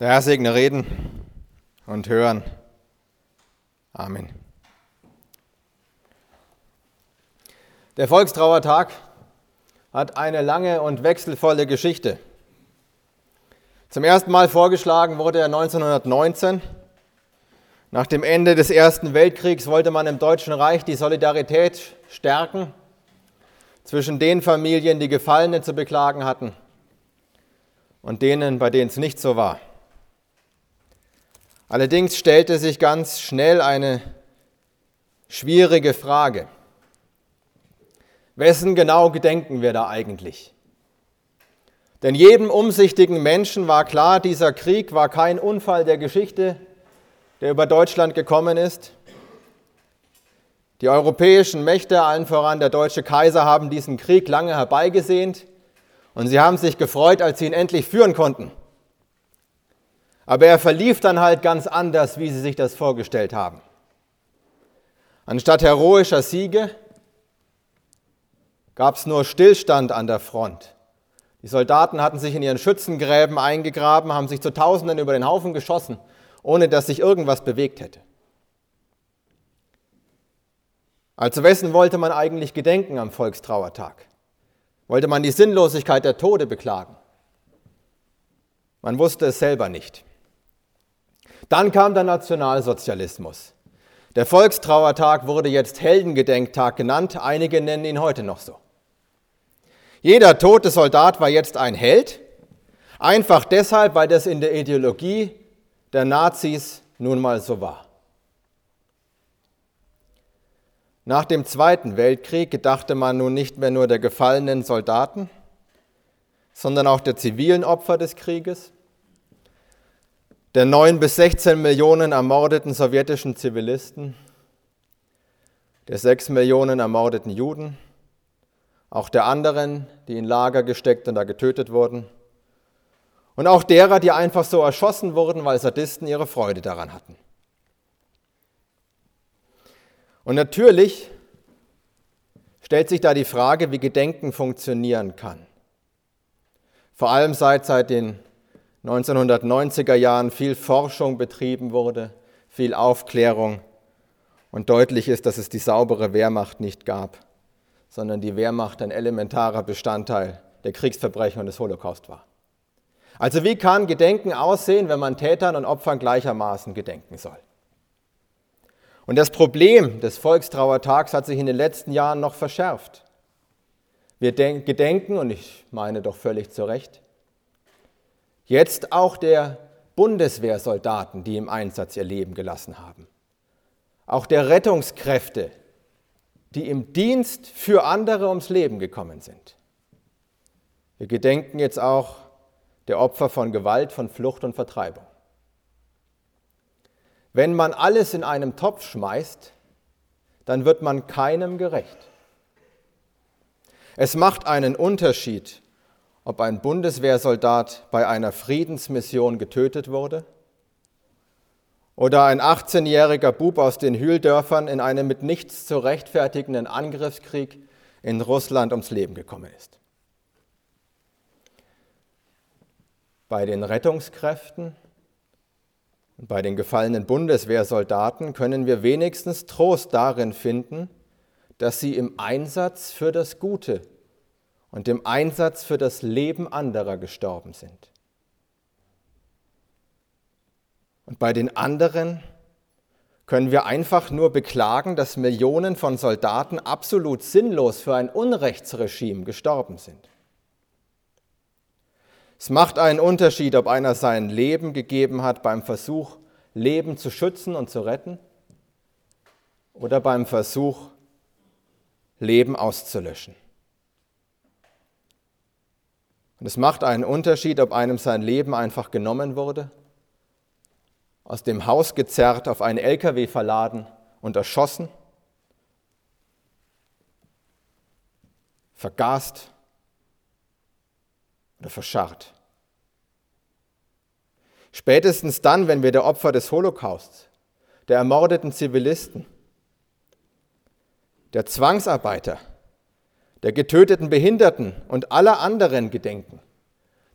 Der Herr segne Reden und Hören. Amen. Der Volkstrauertag hat eine lange und wechselvolle Geschichte. Zum ersten Mal vorgeschlagen wurde er 1919. Nach dem Ende des Ersten Weltkriegs wollte man im Deutschen Reich die Solidarität stärken zwischen den Familien, die Gefallene zu beklagen hatten, und denen, bei denen es nicht so war. Allerdings stellte sich ganz schnell eine schwierige Frage. Wessen genau gedenken wir da eigentlich? Denn jedem umsichtigen Menschen war klar, dieser Krieg war kein Unfall der Geschichte, der über Deutschland gekommen ist. Die europäischen Mächte, allen voran der deutsche Kaiser, haben diesen Krieg lange herbeigesehnt und sie haben sich gefreut, als sie ihn endlich führen konnten. Aber er verlief dann halt ganz anders, wie sie sich das vorgestellt haben. Anstatt heroischer Siege gab es nur Stillstand an der Front. Die Soldaten hatten sich in ihren Schützengräben eingegraben, haben sich zu Tausenden über den Haufen geschossen, ohne dass sich irgendwas bewegt hätte. Also wessen wollte man eigentlich gedenken am Volkstrauertag? Wollte man die Sinnlosigkeit der Tode beklagen? Man wusste es selber nicht. Dann kam der Nationalsozialismus. Der Volkstrauertag wurde jetzt Heldengedenktag genannt, einige nennen ihn heute noch so. Jeder tote Soldat war jetzt ein Held, einfach deshalb, weil das in der Ideologie der Nazis nun mal so war. Nach dem Zweiten Weltkrieg gedachte man nun nicht mehr nur der gefallenen Soldaten, sondern auch der zivilen Opfer des Krieges, der 9 bis 16 Millionen ermordeten sowjetischen Zivilisten, der 6 Millionen ermordeten Juden, auch der anderen, die in Lager gesteckt und da getötet wurden, und auch derer, die einfach so erschossen wurden, weil Sadisten ihre Freude daran hatten. Und natürlich stellt sich da die Frage, wie Gedenken funktionieren kann. Vor allem seit, seit den 1990er Jahren viel Forschung betrieben wurde, viel Aufklärung und deutlich ist, dass es die saubere Wehrmacht nicht gab, sondern die Wehrmacht ein elementarer Bestandteil der Kriegsverbrechen und des Holocaust war. Also wie kann Gedenken aussehen, wenn man Tätern und Opfern gleichermaßen gedenken soll? Und das Problem des Volkstrauertags hat sich in den letzten Jahren noch verschärft. Wir gedenken, und ich meine doch völlig zu Recht, Jetzt auch der Bundeswehrsoldaten, die im Einsatz ihr Leben gelassen haben. Auch der Rettungskräfte, die im Dienst für andere ums Leben gekommen sind. Wir gedenken jetzt auch der Opfer von Gewalt, von Flucht und Vertreibung. Wenn man alles in einem Topf schmeißt, dann wird man keinem gerecht. Es macht einen Unterschied, ob ein Bundeswehrsoldat bei einer Friedensmission getötet wurde oder ein 18-jähriger Bub aus den Hühldörfern in einem mit nichts zu rechtfertigenden Angriffskrieg in Russland ums Leben gekommen ist. Bei den Rettungskräften und bei den gefallenen Bundeswehrsoldaten können wir wenigstens Trost darin finden, dass sie im Einsatz für das Gute und dem Einsatz für das Leben anderer gestorben sind. Und bei den anderen können wir einfach nur beklagen, dass Millionen von Soldaten absolut sinnlos für ein Unrechtsregime gestorben sind. Es macht einen Unterschied, ob einer sein Leben gegeben hat beim Versuch, Leben zu schützen und zu retten oder beim Versuch, Leben auszulöschen. Und es macht einen Unterschied, ob einem sein Leben einfach genommen wurde, aus dem Haus gezerrt, auf einen LKW verladen und erschossen, vergast oder verscharrt. Spätestens dann, wenn wir der Opfer des Holocausts, der ermordeten Zivilisten, der Zwangsarbeiter, der getöteten Behinderten und aller anderen gedenken,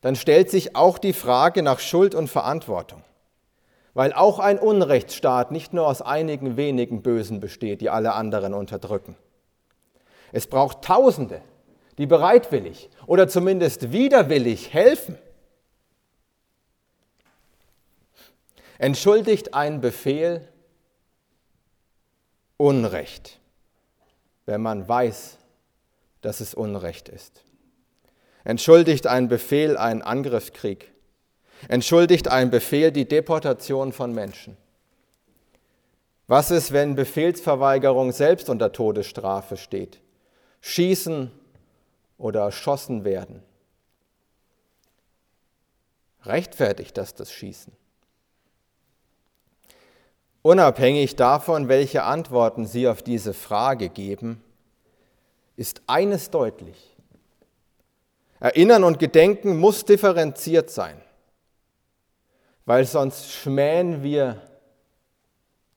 dann stellt sich auch die Frage nach Schuld und Verantwortung. Weil auch ein Unrechtsstaat nicht nur aus einigen wenigen Bösen besteht, die alle anderen unterdrücken. Es braucht Tausende, die bereitwillig oder zumindest widerwillig helfen. Entschuldigt ein Befehl Unrecht, wenn man weiß, dass es Unrecht ist. Entschuldigt ein Befehl einen Angriffskrieg. Entschuldigt ein Befehl die Deportation von Menschen. Was ist, wenn Befehlsverweigerung selbst unter Todesstrafe steht? Schießen oder erschossen werden? Rechtfertigt das das Schießen? Unabhängig davon, welche Antworten Sie auf diese Frage geben, ist eines deutlich. Erinnern und Gedenken muss differenziert sein, weil sonst schmähen wir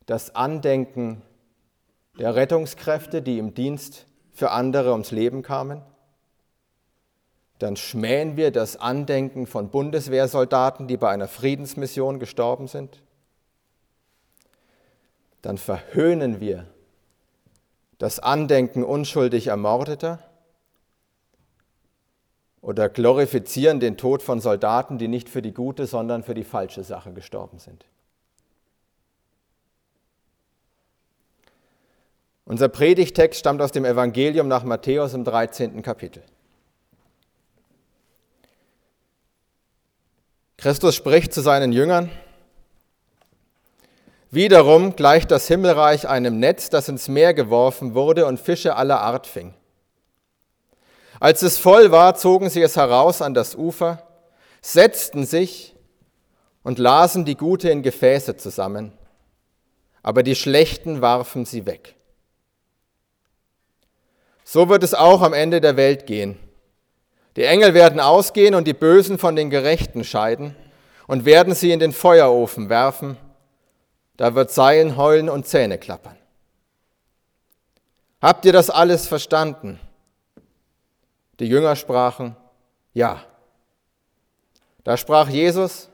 das Andenken der Rettungskräfte, die im Dienst für andere ums Leben kamen. Dann schmähen wir das Andenken von Bundeswehrsoldaten, die bei einer Friedensmission gestorben sind. Dann verhöhnen wir das Andenken unschuldig Ermordeter oder glorifizieren den Tod von Soldaten, die nicht für die gute, sondern für die falsche Sache gestorben sind. Unser Predigtext stammt aus dem Evangelium nach Matthäus im 13. Kapitel. Christus spricht zu seinen Jüngern, Wiederum gleicht das Himmelreich einem Netz, das ins Meer geworfen wurde und Fische aller Art fing. Als es voll war, zogen sie es heraus an das Ufer, setzten sich und lasen die Gute in Gefäße zusammen, aber die Schlechten warfen sie weg. So wird es auch am Ende der Welt gehen. Die Engel werden ausgehen und die Bösen von den Gerechten scheiden und werden sie in den Feuerofen werfen. Da wird Seilen heulen und Zähne klappern. Habt ihr das alles verstanden? Die Jünger sprachen, ja. Da sprach Jesus,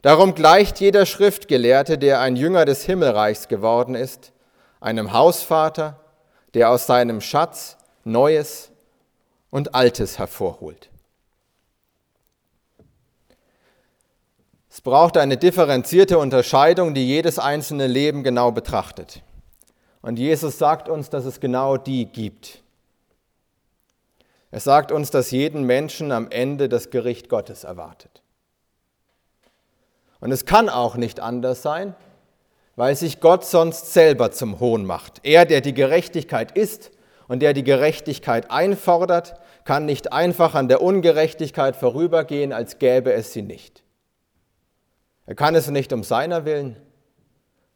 darum gleicht jeder Schriftgelehrte, der ein Jünger des Himmelreichs geworden ist, einem Hausvater, der aus seinem Schatz Neues und Altes hervorholt. Es braucht eine differenzierte Unterscheidung, die jedes einzelne Leben genau betrachtet. Und Jesus sagt uns, dass es genau die gibt. Er sagt uns, dass jeden Menschen am Ende das Gericht Gottes erwartet. Und es kann auch nicht anders sein, weil sich Gott sonst selber zum Hohn macht. Er, der die Gerechtigkeit ist und der die Gerechtigkeit einfordert, kann nicht einfach an der Ungerechtigkeit vorübergehen, als gäbe es sie nicht. Er kann es nicht um seiner willen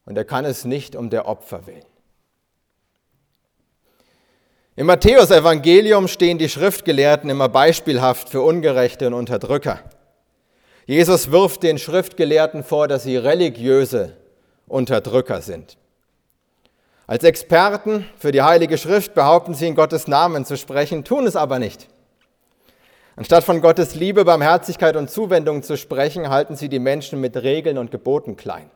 und er kann es nicht um der Opfer willen. Im Matthäusevangelium stehen die Schriftgelehrten immer beispielhaft für Ungerechte und Unterdrücker. Jesus wirft den Schriftgelehrten vor, dass sie religiöse Unterdrücker sind. Als Experten für die Heilige Schrift behaupten sie in Gottes Namen zu sprechen, tun es aber nicht. Anstatt von Gottes Liebe, Barmherzigkeit und Zuwendung zu sprechen, halten sie die Menschen mit Regeln und Geboten klein.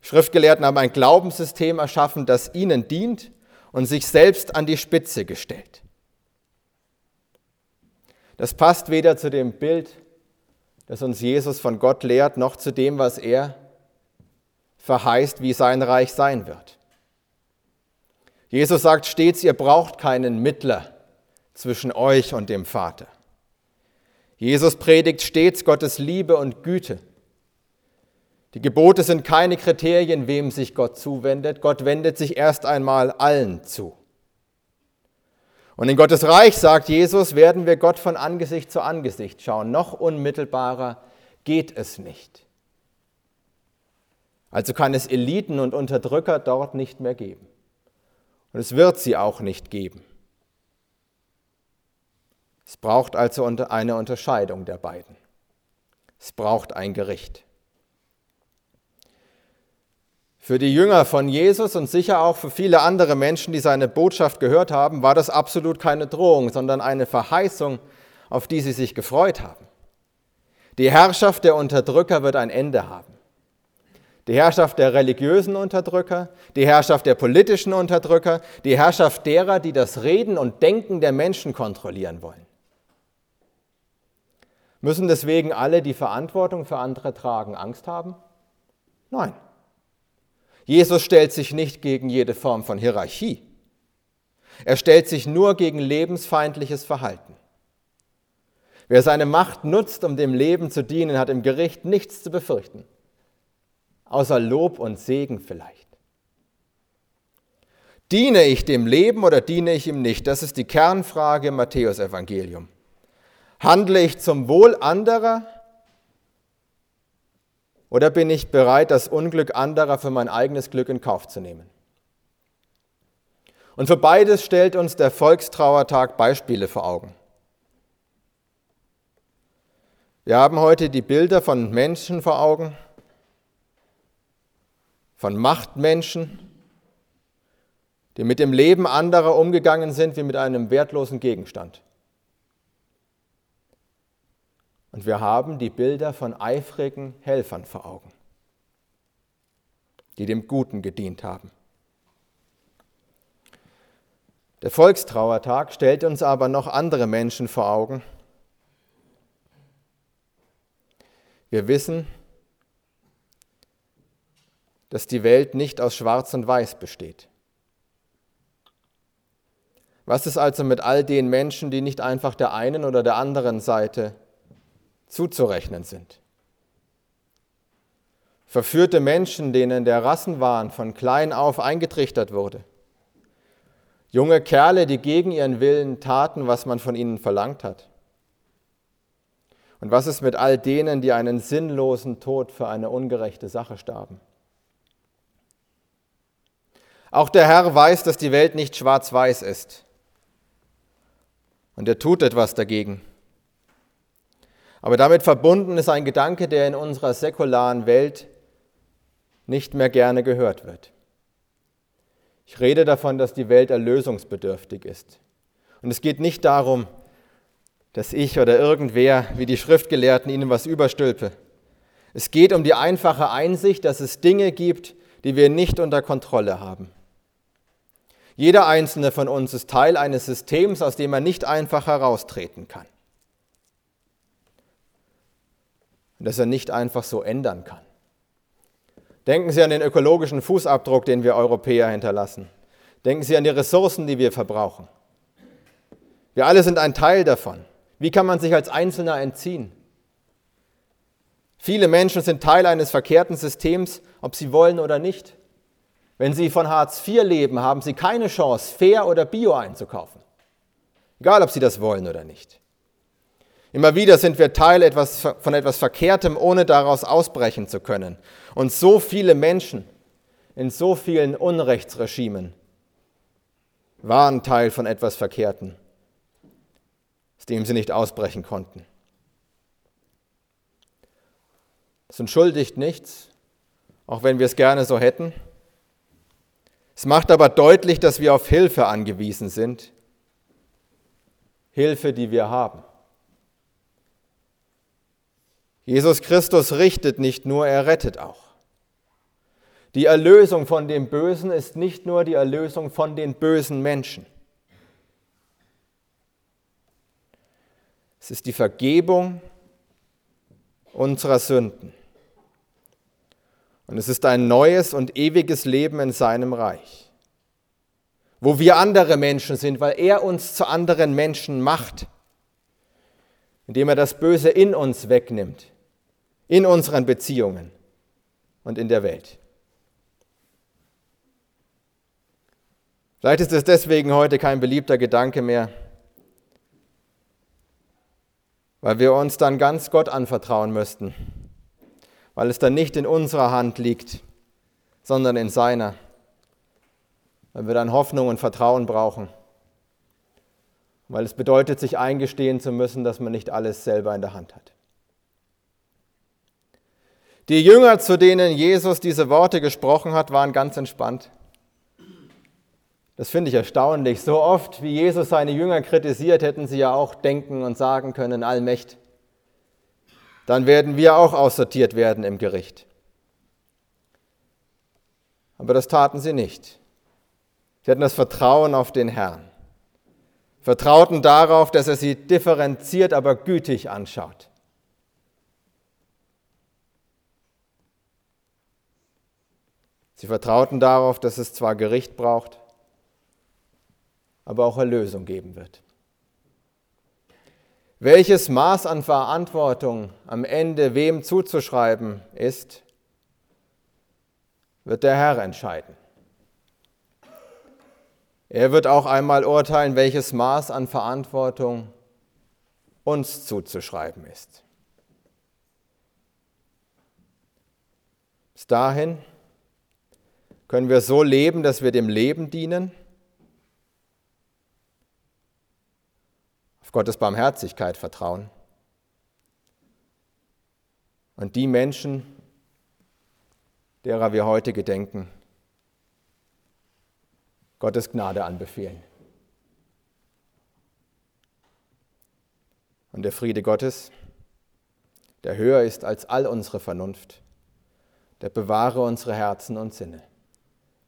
Schriftgelehrten haben ein Glaubenssystem erschaffen, das ihnen dient und sich selbst an die Spitze gestellt. Das passt weder zu dem Bild, das uns Jesus von Gott lehrt, noch zu dem, was er verheißt, wie sein Reich sein wird. Jesus sagt stets, ihr braucht keinen Mittler zwischen euch und dem Vater. Jesus predigt stets Gottes Liebe und Güte die Gebote sind keine Kriterien, wem sich Gott zuwendet. Gott wendet sich erst einmal allen zu. Und in Gottes Reich, sagt Jesus, werden wir Gott von Angesicht zu Angesicht schauen. Noch unmittelbarer geht es nicht. Also kann es Eliten und Unterdrücker dort nicht mehr geben. Und es wird sie auch nicht geben. Es braucht also eine Unterscheidung der beiden. Es braucht ein Gericht. Für die Jünger von Jesus und sicher auch für viele andere Menschen, die seine Botschaft gehört haben, war das absolut keine Drohung, sondern eine Verheißung auf die sie sich gefreut haben. Die Herrschaft der Unterdrücker wird ein Ende haben. Die Herrschaft der religiösen Unterdrücker, die Herrschaft der politischen Unterdrücker, die Herrschaft derer, die das Reden und Denken der Menschen kontrollieren wollen. Müssen deswegen alle, die Verantwortung für andere tragen, Angst haben? Nein. Jesus stellt sich nicht gegen jede Form von Hierarchie. Er stellt sich nur gegen lebensfeindliches Verhalten. Wer seine Macht nutzt, um dem Leben zu dienen, hat im Gericht nichts zu befürchten, außer Lob und Segen vielleicht. Diene ich dem Leben oder diene ich ihm nicht? Das ist die Kernfrage im Matthäusevangelium. Handle ich zum Wohl anderer oder bin ich bereit, das Unglück anderer für mein eigenes Glück in Kauf zu nehmen? Und für beides stellt uns der Volkstrauertag Beispiele vor Augen. Wir haben heute die Bilder von Menschen vor Augen, von Machtmenschen, die mit dem Leben anderer umgegangen sind wie mit einem wertlosen Gegenstand. Und wir haben die Bilder von eifrigen Helfern vor Augen, die dem Guten gedient haben. Der Volkstrauertag stellt uns aber noch andere Menschen vor Augen. Wir wissen, dass die Welt nicht aus Schwarz und Weiß besteht. Was ist also mit all den Menschen, die nicht einfach der einen oder der anderen Seite zuzurechnen sind. Verführte Menschen, denen der Rassenwahn von klein auf eingetrichtert wurde. Junge Kerle, die gegen ihren Willen taten, was man von ihnen verlangt hat. Und was ist mit all denen, die einen sinnlosen Tod für eine ungerechte Sache starben? Auch der Herr weiß, dass die Welt nicht schwarz-weiß ist. Und er tut etwas dagegen. Aber damit verbunden ist ein Gedanke, der in unserer säkularen Welt nicht mehr gerne gehört wird. Ich rede davon, dass die Welt erlösungsbedürftig ist. Und es geht nicht darum, dass ich oder irgendwer wie die Schriftgelehrten ihnen was überstülpe. Es geht um die einfache Einsicht, dass es Dinge gibt, die wir nicht unter Kontrolle haben. Jeder einzelne von uns ist Teil eines Systems, aus dem er nicht einfach heraustreten kann. Und das er nicht einfach so ändern kann. Denken Sie an den ökologischen Fußabdruck, den wir Europäer hinterlassen. Denken Sie an die Ressourcen, die wir verbrauchen. Wir alle sind ein Teil davon. Wie kann man sich als Einzelner entziehen? Viele Menschen sind Teil eines verkehrten Systems, ob sie wollen oder nicht. Wenn sie von Hartz IV leben, haben sie keine Chance, fair oder bio einzukaufen. Egal, ob sie das wollen oder nicht. Immer wieder sind wir Teil etwas, von etwas Verkehrtem, ohne daraus ausbrechen zu können. Und so viele Menschen in so vielen Unrechtsregimen waren Teil von etwas Verkehrtem, aus dem sie nicht ausbrechen konnten. Es entschuldigt nichts, auch wenn wir es gerne so hätten. Es macht aber deutlich, dass wir auf Hilfe angewiesen sind. Hilfe, die wir haben. Jesus Christus richtet nicht nur, er rettet auch. Die Erlösung von dem Bösen ist nicht nur die Erlösung von den bösen Menschen. Es ist die Vergebung unserer Sünden. Und es ist ein neues und ewiges Leben in seinem Reich, wo wir andere Menschen sind, weil er uns zu anderen Menschen macht, indem er das Böse in uns wegnimmt in unseren Beziehungen und in der Welt. Vielleicht ist es deswegen heute kein beliebter Gedanke mehr, weil wir uns dann ganz Gott anvertrauen müssten, weil es dann nicht in unserer Hand liegt, sondern in seiner, weil wir dann Hoffnung und Vertrauen brauchen, weil es bedeutet, sich eingestehen zu müssen, dass man nicht alles selber in der Hand hat. Die Jünger, zu denen Jesus diese Worte gesprochen hat, waren ganz entspannt. Das finde ich erstaunlich. So oft, wie Jesus seine Jünger kritisiert, hätten sie ja auch denken und sagen können, allmächt. Dann werden wir auch aussortiert werden im Gericht. Aber das taten sie nicht. Sie hatten das Vertrauen auf den Herrn. Vertrauten darauf, dass er sie differenziert, aber gütig anschaut. Sie vertrauten darauf, dass es zwar Gericht braucht, aber auch Erlösung geben wird. Welches Maß an Verantwortung am Ende wem zuzuschreiben ist, wird der Herr entscheiden. Er wird auch einmal urteilen, welches Maß an Verantwortung uns zuzuschreiben ist. Bis dahin können wir so leben, dass wir dem Leben dienen, auf Gottes Barmherzigkeit vertrauen. Und die Menschen, derer wir heute gedenken, Gottes Gnade anbefehlen. Und der Friede Gottes, der höher ist als all unsere Vernunft, der bewahre unsere Herzen und Sinne